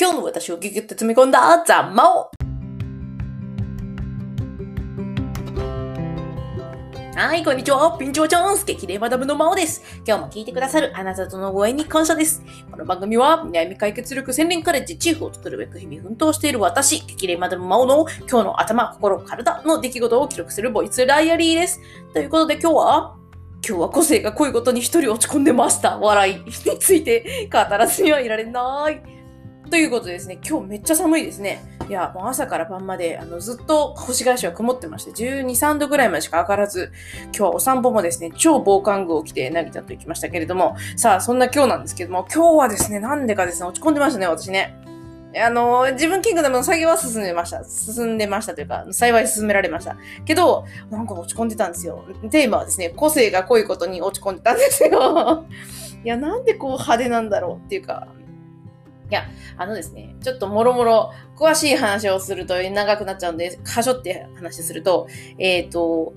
今日の私をギュギュッと詰め込んだザ・マオはい、こんにちは。ピンチョーチャンス激励マダムのマオです。今日も聞いてくださるあなたとのご縁に感謝です。この番組は、悩み解決力専連カレッジチーフを作るべく日々奮闘している私、激励マダムマオの今日の頭、心、体の出来事を記録するボイスダイアリーです。ということで今日は、今日は個性が濃いことに一人落ち込んでました。笑いについて語らずにはいられない。ということでですね、今日めっちゃ寒いですね。いや、もう朝から晩まで、あの、ずっと星返しは曇ってまして、12、3度ぐらいまでしか上がらず、今日はお散歩もですね、超防寒具を着て成田と行きましたけれども、さあ、そんな今日なんですけども、今日はですね、なんでかですね、落ち込んでましたね、私ね。あの、自分キングダムの作業は進んでました。進んでましたというか、幸い進められました。けど、なんか落ち込んでたんですよ。テーマはですね、個性が濃いことに落ち込んでたんですよ。いや、なんでこう派手なんだろうっていうか、いや、あのですね、ちょっともろもろ詳しい話をすると長くなっちゃうんで、箇所って話すると、えっ、と、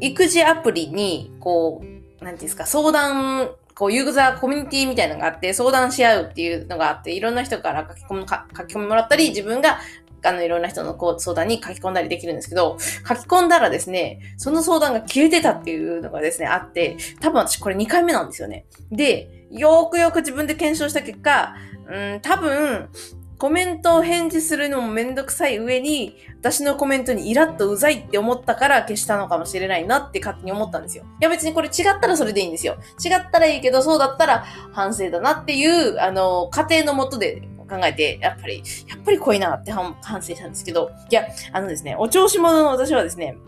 育児アプリに、こう、なんていうんですか、相談、こう、ユーザーコミュニティみたいなのがあって、相談し合うっていうのがあって、いろんな人から書き込み、か書き込みもらったり、自分が、あの、いろんな人のこう相談に書き込んだりできるんですけど、書き込んだらですね、その相談が消えてたっていうのがですね、あって、多分私これ2回目なんですよね。で、よくよく自分で検証した結果、うん、多分、コメントを返事するのもめんどくさい上に、私のコメントにイラッとうざいって思ったから消したのかもしれないなって勝手に思ったんですよ。いや別にこれ違ったらそれでいいんですよ。違ったらいいけど、そうだったら反省だなっていう、あの、過程のもとで考えて、やっぱり、やっぱり濃いなって反省したんですけど、いや、あのですね、お調子者の私はですね、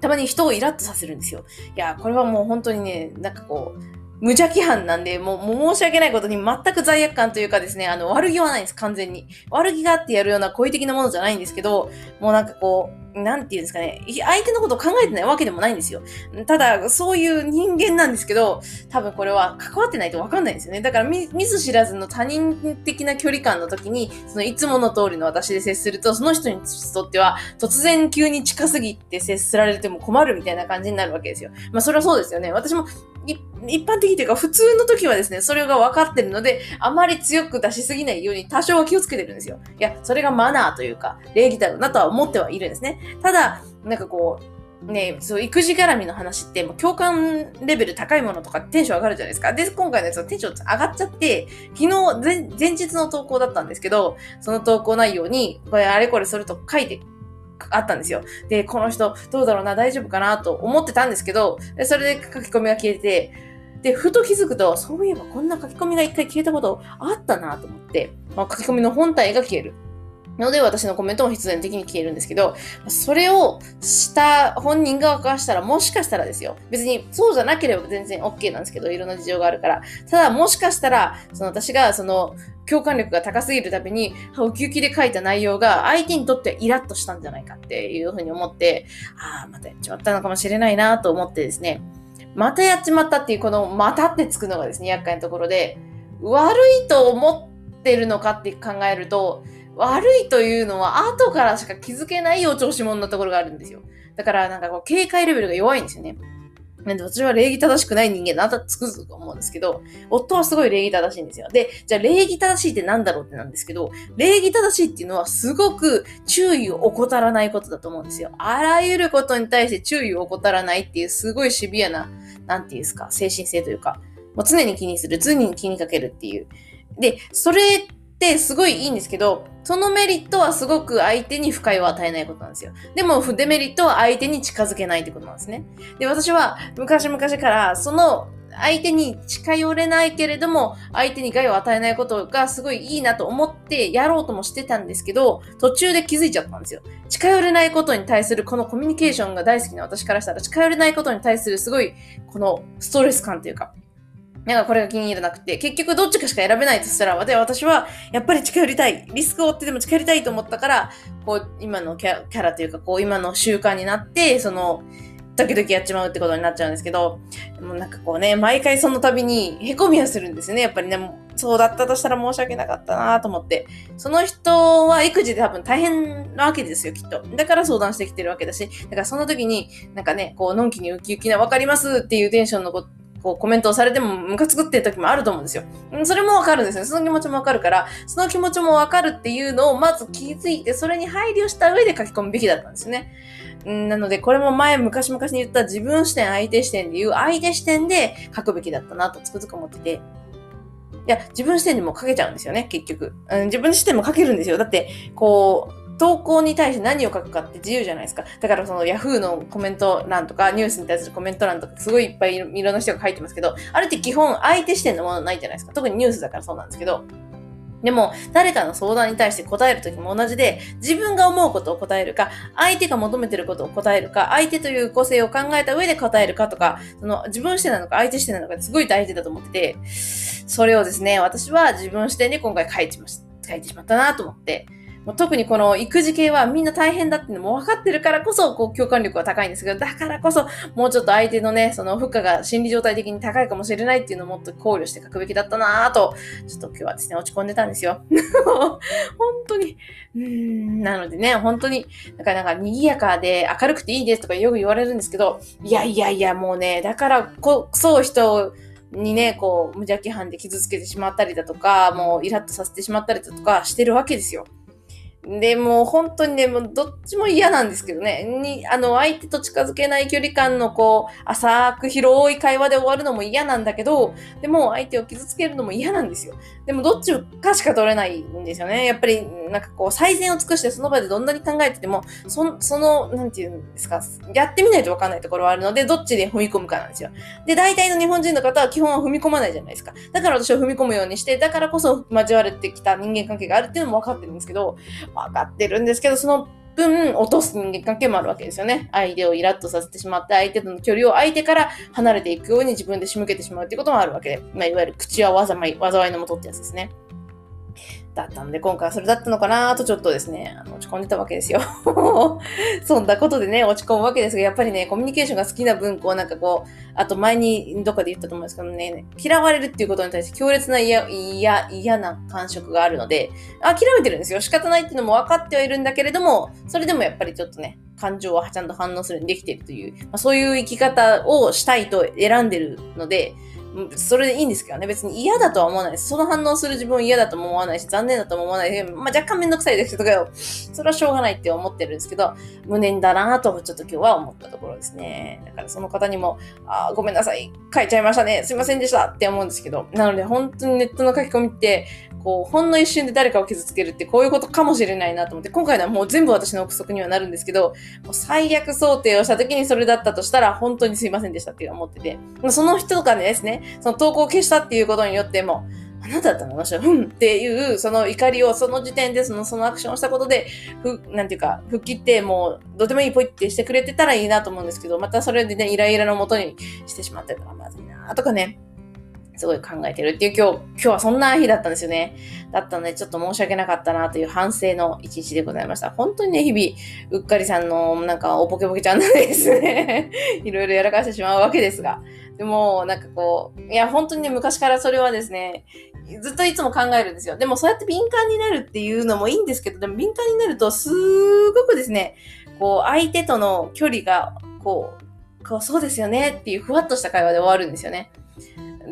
たまに人をイラッとさせるんですよ。いや、これはもう本当にね、なんかこう、無邪気犯なんで、もう、もう申し訳ないことに全く罪悪感というかですね、あの、悪気はないんです、完全に。悪気があってやるような好意的なものじゃないんですけど、もうなんかこう、なんていうんですかね、相手のことを考えてないわけでもないんですよ。ただ、そういう人間なんですけど、多分これは関わってないとわかんないんですよね。だから見、見ず知らずの他人的な距離感の時に、そのいつもの通りの私で接すると、その人にとっては、突然急に近すぎて接すられても困るみたいな感じになるわけですよ。まあ、それはそうですよね。私も一般的というか普通の時はですね、それが分かってるので、あまり強く出しすぎないように多少は気をつけてるんですよ。いや、それがマナーというか、礼儀だろうなとは思ってはいるんですね。ただ、なんかこう、ねそう、育児絡みの話って、もう共感レベル高いものとかテンション上がるじゃないですか。で、今回のやつはテンション上がっちゃって、昨日前、前日の投稿だったんですけど、その投稿内容に、これあれこれそれと書いてあったんですよ。で、この人どうだろうな、大丈夫かなと思ってたんですけど、それで書き込みが消えて、で、ふと気づくと、そういえばこんな書き込みが一回消えたことあったなと思って、まあ、書き込みの本体が消える。ので、私のコメントも必然的に消えるんですけど、それをした本人側からしたら、もしかしたらですよ。別にそうじゃなければ全然 OK なんですけど、いろんな事情があるから。ただ、もしかしたら、その私がその共感力が高すぎるために、ウキウキで書いた内容が相手にとってはイラッとしたんじゃないかっていうふうに思って、ああ、またやっちまったのかもしれないなと思ってですね、またやっちまったっていう、このまたってつくのがですね、厄介なところで、悪いと思ってるのかって考えると、悪いというのは後からしか気づけないお調子者のところがあるんですよ。だからなんかこう警戒レベルが弱いんですよね。なんで私は礼儀正しくない人間だなとつくづく思うんですけど、夫はすごい礼儀正しいんですよ。で、じゃあ礼儀正しいってなんだろうってなんですけど、礼儀正しいっていうのはすごく注意を怠らないことだと思うんですよ。あらゆることに対して注意を怠らないっていうすごいシビアな、なんていうんですか、精神性というか、もう常に気にする、常に気にかけるっていう。で、それってすごいいいんですけど、そのメリットはすごく相手に不快を与えないことなんですよ。でも、デメリットは相手に近づけないってことなんですね。で、私は昔々から、その相手に近寄れないけれども、相手に害を与えないことがすごいいいなと思ってやろうともしてたんですけど、途中で気づいちゃったんですよ。近寄れないことに対するこのコミュニケーションが大好きな私からしたら、近寄れないことに対するすごい、このストレス感というか、なんかこれが気に入らなくて、結局どっちかしか選べないとしたら、で私はやっぱり近寄りたい。リスクを負ってでも近寄りたいと思ったから、こう、今のキャラというか、こう、今の習慣になって、その、時々やっちまうってことになっちゃうんですけど、もうなんかこうね、毎回その度に凹みはするんですね。やっぱりね、そうだったとしたら申し訳なかったなと思って。その人は育児で多分大変なわけですよ、きっと。だから相談してきてるわけだし、だからその時に、なんかね、こう、のんきにウキウキな、わかりますっていうテンションのことこうコメントをされてもムカつくっていう時もあると思うんですよ。それもわかるんですよ。その気持ちもわかるから、その気持ちもわかるっていうのをまず気づいて、それに配慮した上で書き込むべきだったんですね。なので、これも前、昔々に言った自分視点、相手視点で言う、相手視点で書くべきだったなとつくづく思ってて。いや、自分視点でも書けちゃうんですよね、結局。うん、自分視点も書けるんですよ。だって、こう、投稿に対して何を書くかって自由じゃないですか。だからその Yahoo のコメント欄とかニュースに対するコメント欄とかすごいいっぱいいろんな人が書いてますけど、あれって基本相手視点のものないじゃないですか。特にニュースだからそうなんですけど。でも、誰かの相談に対して答えるときも同じで、自分が思うことを答えるか、相手が求めてることを答えるか、相手という個性を考えた上で答えるかとか、その自分視点なのか相手視点なのかすごい大事だと思ってて、それをですね、私は自分視点で今回書いてました。書いてしまったなと思って、もう特にこの育児系はみんな大変だっていうのも分かってるからこそ、こう共感力は高いんですけど、だからこそ、もうちょっと相手のね、その負荷が心理状態的に高いかもしれないっていうのをもっと考慮して書くべきだったなぁと、ちょっと今日はですね、落ち込んでたんですよ。本当に。うーん、なのでね、本当に、なんかなんか賑やかで明るくていいですとかよく言われるんですけど、いやいやいや、もうね、だからこそ人を、にね、こう、無邪気犯で傷つけてしまったりだとか、もうイラッとさせてしまったりだとかしてるわけですよ。で、もう本当にね、もうどっちも嫌なんですけどね。に、あの、相手と近づけない距離感のこう、浅く広い会話で終わるのも嫌なんだけど、でも相手を傷つけるのも嫌なんですよ。でもどっちかしか取れないんですよね。やっぱり、なんかこう、最善を尽くしてその場でどんなに考えてても、そその、なんていうんですか、やってみないとわかんないところはあるので、どっちで踏み込むかなんですよ。で、大体の日本人の方は基本は踏み込まないじゃないですか。だから私は踏み込むようにして、だからこそ交われてきた人間関係があるっていうのも分かってるんですけど、分かってるんですけど、その分落とす人間関係もあるわけですよね。相手をイラッとさせてしまって、相手との距離を相手から離れていくように自分で仕向けてしまうっていうこともあるわけで、まあ、いわゆる口は災い、災いのもとってやつですね。だったんで、今回はそれだったのかなとちょっとですね、あの落ち込んでたわけですよ。そんなことでね、落ち込むわけですが、やっぱりね、コミュニケーションが好きな分、こうなんかこう、あと前にどっかで言ったと思うんですけどね、嫌われるっていうことに対して強烈な嫌、嫌、嫌な感触があるので、諦めてるんですよ。仕方ないっていうのも分かってはいるんだけれども、それでもやっぱりちょっとね、感情はちゃんと反応するようにできているという、まあ、そういう生き方をしたいと選んでるので、それでいいんですけどね。別に嫌だとは思わないです。その反応する自分嫌だとも思わないし、残念だとも思わないし、まあ、若干めんどくさいですけど、それはしょうがないって思ってるんですけど、無念だなとちょっと今日は思ったところですね。だからその方にも、あごめんなさい、書いちゃいましたね。すいませんでしたって思うんですけど、なので本当にネットの書き込みって、こう、ほんの一瞬で誰かを傷つけるってこういうことかもしれないなと思って、今回のはもう全部私の憶測にはなるんですけど、もう最悪想定をした時にそれだったとしたら、本当にすいませんでしたって思ってて、その人とかですね、その投稿を消したっていうことによっても、あなただったの私は、うんっていう、その怒りをその時点でその、そのアクションをしたことで、ふ、なんていうか、吹っ切って、もう、どうでもいいポイってしてくれてたらいいなと思うんですけど、またそれでね、イライラのもとにしてしまってたらまずいなとかね、すごい考えてるっていう今日、今日はそんな日だったんですよね。だったので、ちょっと申し訳なかったなという反省の一日でございました。本当にね、日々、うっかりさんの、なんか、おぽけぽけちゃんなんですね。いろいろやらかしてしまうわけですが。でも、なんかこう、いや、本当にね、昔からそれはですね、ずっといつも考えるんですよ。でも、そうやって敏感になるっていうのもいいんですけど、でも敏感になると、すごくですね、こう、相手との距離が、こう、こうそうですよねっていうふわっとした会話で終わるんですよね。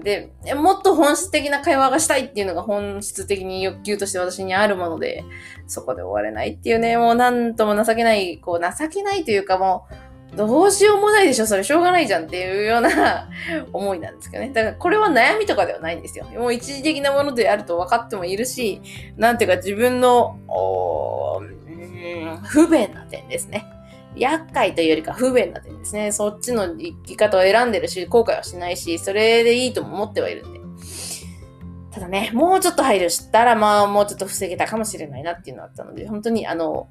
で、もっと本質的な会話がしたいっていうのが本質的に欲求として私にあるもので、そこで終われないっていうね、もうなんとも情けない、こう情けないというかもう、どうしようもないでしょそれしょうがないじゃんっていうような 思いなんですけどね。だからこれは悩みとかではないんですよ。もう一時的なものであると分かってもいるし、なんていうか自分の、不便な点ですね。厄介というよりか不便な点ですね。そっちの生き方を選んでるし、後悔はしないし、それでいいとも思ってはいるんで。ただね、もうちょっと配慮したら、まあ、もうちょっと防げたかもしれないなっていうのがあったので、本当に、あの、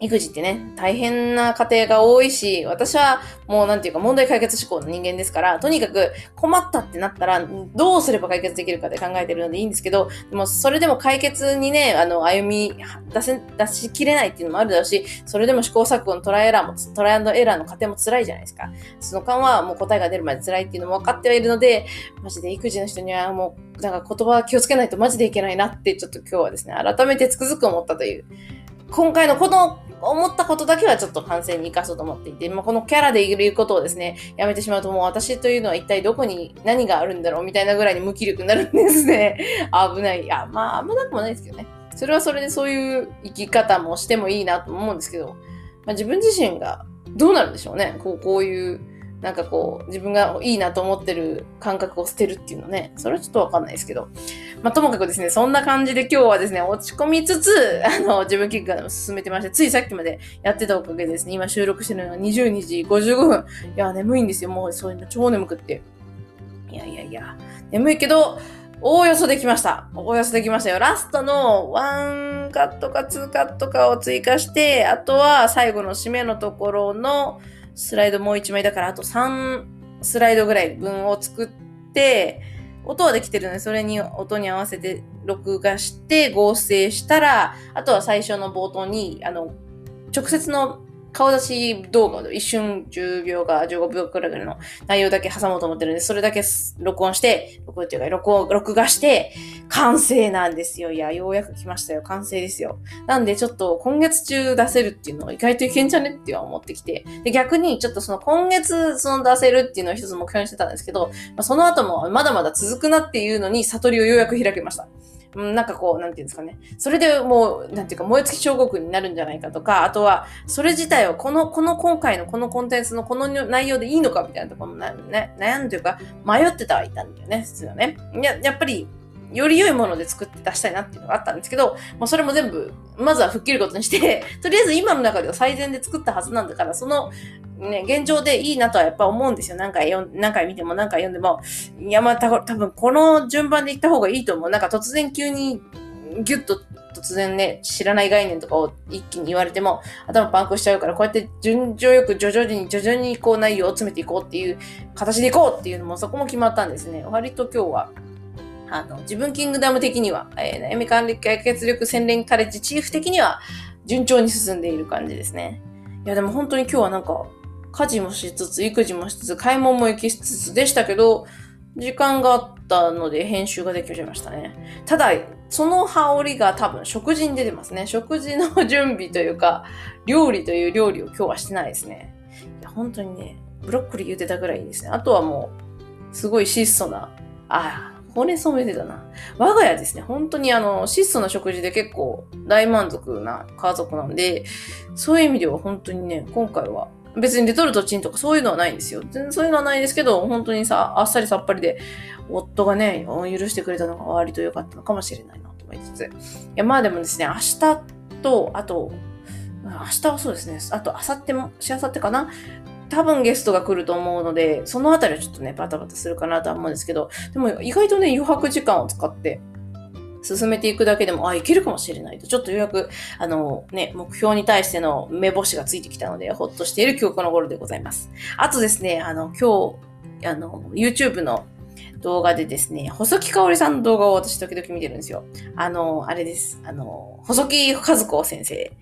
育児ってね、大変な家庭が多いし、私はもうなんていうか問題解決志向の人間ですから、とにかく困ったってなったら、どうすれば解決できるかで考えてるのでいいんですけど、でもそれでも解決にね、あの、歩み出せ、出しきれないっていうのもあるだろうし、それでも試行錯誤のトライエラーも、トライアンドエラーの過程も辛いじゃないですか。その間はもう答えが出るまで辛いっていうのも分かってはいるので、マジで育児の人にはもう、なんか言葉気をつけないとマジでいけないなって、ちょっと今日はですね、改めてつくづく思ったという。今回のこの思ったことだけはちょっと反省に生かそうと思っていて、まあ、このキャラでいることをですね、やめてしまうともう私というのは一体どこに何があるんだろうみたいなぐらいに無気力になるんですね。危ない。いや、まあ危なくもないですけどね。それはそれでそういう生き方もしてもいいなと思うんですけど、まあ、自分自身がどうなるんでしょうね。こう、こういうなんかこう、自分がいいなと思ってる感覚を捨てるっていうのね、それはちょっとわかんないですけど。まあ、ともかくですね、そんな感じで今日はですね、落ち込みつつ、あの、自分キックが進めてまして、ついさっきまでやってたおかげでですね、今収録してるのが22時55分。いや、眠いんですよ。もうそういうの超眠くって。いやいやいや、眠いけど、おおよそできました。おおよそできましたよ。ラストの1カットか2カットかを追加して、あとは最後の締めのところの、スライドもう1枚だから、あと3スライドぐらい分を作って、音はできてるので、それに音に合わせて録画して合成したら、あとは最初の冒頭に、あの、直接の顔出し動画を一瞬10秒か15秒くらいの内容だけ挟もうと思ってるんで、それだけ録音して、録音っていうか、録音、録画して、完成なんですよ。いや、ようやく来ましたよ。完成ですよ。なんで、ちょっと今月中出せるっていうのは意外といけんじゃねって思ってきて。で、逆に、ちょっとその今月その出せるっていうのを一つ目標にしてたんですけど、まあ、その後もまだまだ続くなっていうのに悟りをようやく開けました。なんかこう、なんていうんですかね。それでもう、なんていうか、燃え尽き彫刻になるんじゃないかとか、あとは、それ自体はこの、この今回のこのコンテンツのこの内容でいいのかみたいなところもな、ね、悩んというか、迷ってたはいたんだよね、普通はね。や、やっぱり、より良いもので作って出したいなっていうのがあったんですけど、まあ、それも全部、まずは吹っ切ることにして、とりあえず今の中では最善で作ったはずなんだから、その、ね、現状でいいなとはやっぱ思うんですよ。何回読ん、何回見ても何回読んでも。いや、まあ、た多分この順番で行った方がいいと思う。なんか突然急に、ギュッと突然ね、知らない概念とかを一気に言われても頭パンクしちゃうから、こうやって順序よく徐々に徐々にこう内容を詰めていこうっていう形でいこうっていうのもそこも決まったんですね。割と今日はあの、自分キングダム的には、えー、悩み管理解決力洗練カレッジチーフ的には、順調に進んでいる感じですね。いや、でも本当に今日はなんか、家事もしつつ、育児もしつつ、買い物も行きつつでしたけど、時間があったので編集ができちゃいましたね。ただ、その羽織が多分食事に出てますね。食事の準備というか、料理という料理を今日はしてないですね。いや、本当にね、ブロッコリー茹でたぐらいですね。あとはもう、すごい質素な、ああ、ほうれん草も茹でたな。我が家ですね、本当にあの、質素な食事で結構大満足な家族なんで、そういう意味では本当にね、今回は別にレトルトチンとかそういうのはないんですよ。全然そういうのはないですけど、本当にさ、あっさりさっぱりで、夫がね、許してくれたのが割と良かったのかもしれないなと思いつつ。いや、まあでもですね、明日と、あと、明日はそうですね、あと、明後日も、しあさってかな多分ゲストが来ると思うので、そのあたりはちょっとね、バタバタするかなとは思うんですけど、でも意外とね、余白時間を使って、進めていくだけでも、あ、いけるかもしれないと、ちょっとようやく、あの、ね、目標に対しての目星がついてきたので、ほっとしている今日この頃でございます。あとですね、あの、今日、あの、YouTube の動画でですね、細木かおりさんの動画を私時々見てるんですよ。あの、あれです。あの、細木和子先生。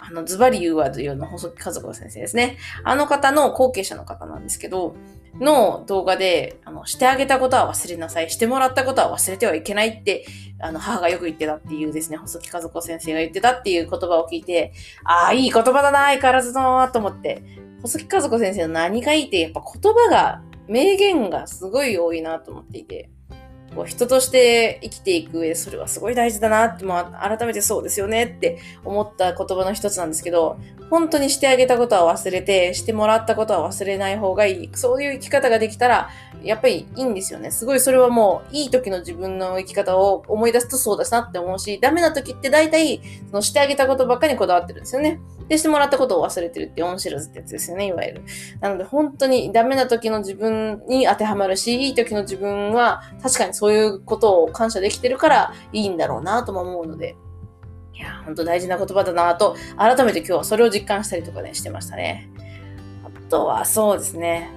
あの、ズバリ言うわというの細木和子先生ですね。あの方の後継者の方なんですけど、の動画で、あの、してあげたことは忘れなさい。してもらったことは忘れてはいけないって、あの、母がよく言ってたっていうですね、細木和子先生が言ってたっていう言葉を聞いて、ああ、いい言葉だな、相変わらずだな、と思って。細木和子先生の何がいいって、やっぱ言葉が、名言がすごい多いなと思っていて。こう人として生きていく上でそれはすごい大事だなって、まあ、改めてそうですよねって思った言葉の一つなんですけど、本当にしてあげたことは忘れて、してもらったことは忘れない方がいい。そういう生き方ができたら、やっぱりいいんですよね。すごいそれはもう、いい時の自分の生き方を思い出すとそうだなって思うし、ダメな時って大体、そのしてあげたことばっかりにこだわってるんですよね。で、してもらったことを忘れてるって恩知らずってやつですよね、いわゆる。なので、本当にダメな時の自分に当てはまるし、いい時の自分は、確かにそういうことを感謝できてるからいいんだろうなとも思うので、いや、ほんと大事な言葉だなと、改めて今日はそれを実感したりとかね、してましたね。あとは、そうですね。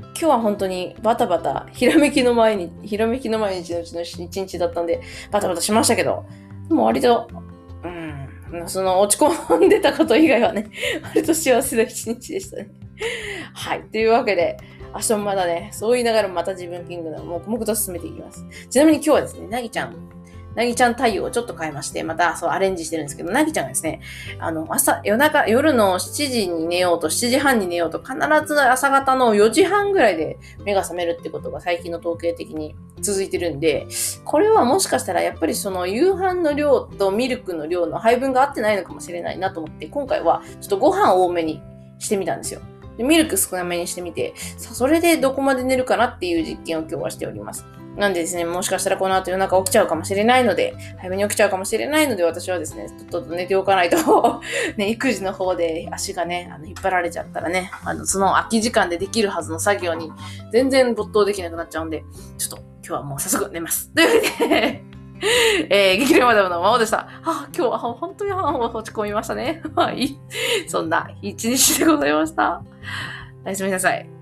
今日は本当にバタバタ、ひらめきの前に、ひらめきの毎日のうちの一日だったんで、バタバタしましたけど、でも割と、うん、その落ち込んでたこと以外はね、割と幸せな一日でしたね。はい。というわけで、明日もまだね、そう言いながらまた自分キングダム、黙々と進めていきます。ちなみに今日はですね、なぎちゃんなぎちゃん対応をちょっと変えまして、またそうアレンジしてるんですけど、なぎちゃんがですね、あの、朝、夜中、夜の7時に寝ようと、7時半に寝ようと、必ず朝方の4時半ぐらいで目が覚めるってことが最近の統計的に続いてるんで、これはもしかしたらやっぱりその夕飯の量とミルクの量の配分が合ってないのかもしれないなと思って、今回はちょっとご飯多めにしてみたんですよ。でミルク少なめにしてみて、それでどこまで寝るかなっていう実験を今日はしております。なんでですね、もしかしたらこの後夜中起きちゃうかもしれないので、早めに起きちゃうかもしれないので、私はですね、とっと寝ておかないと ね、育児の方で足がね、あの、引っ張られちゃったらね、あの、その空き時間でできるはずの作業に全然没頭できなくなっちゃうんで、ちょっと今日はもう早速寝ます。というわけで えー、激励マダムのままでした。あ、今日は本当に落ち込みましたね。はい。そんな一日でございました。おやすみなさい。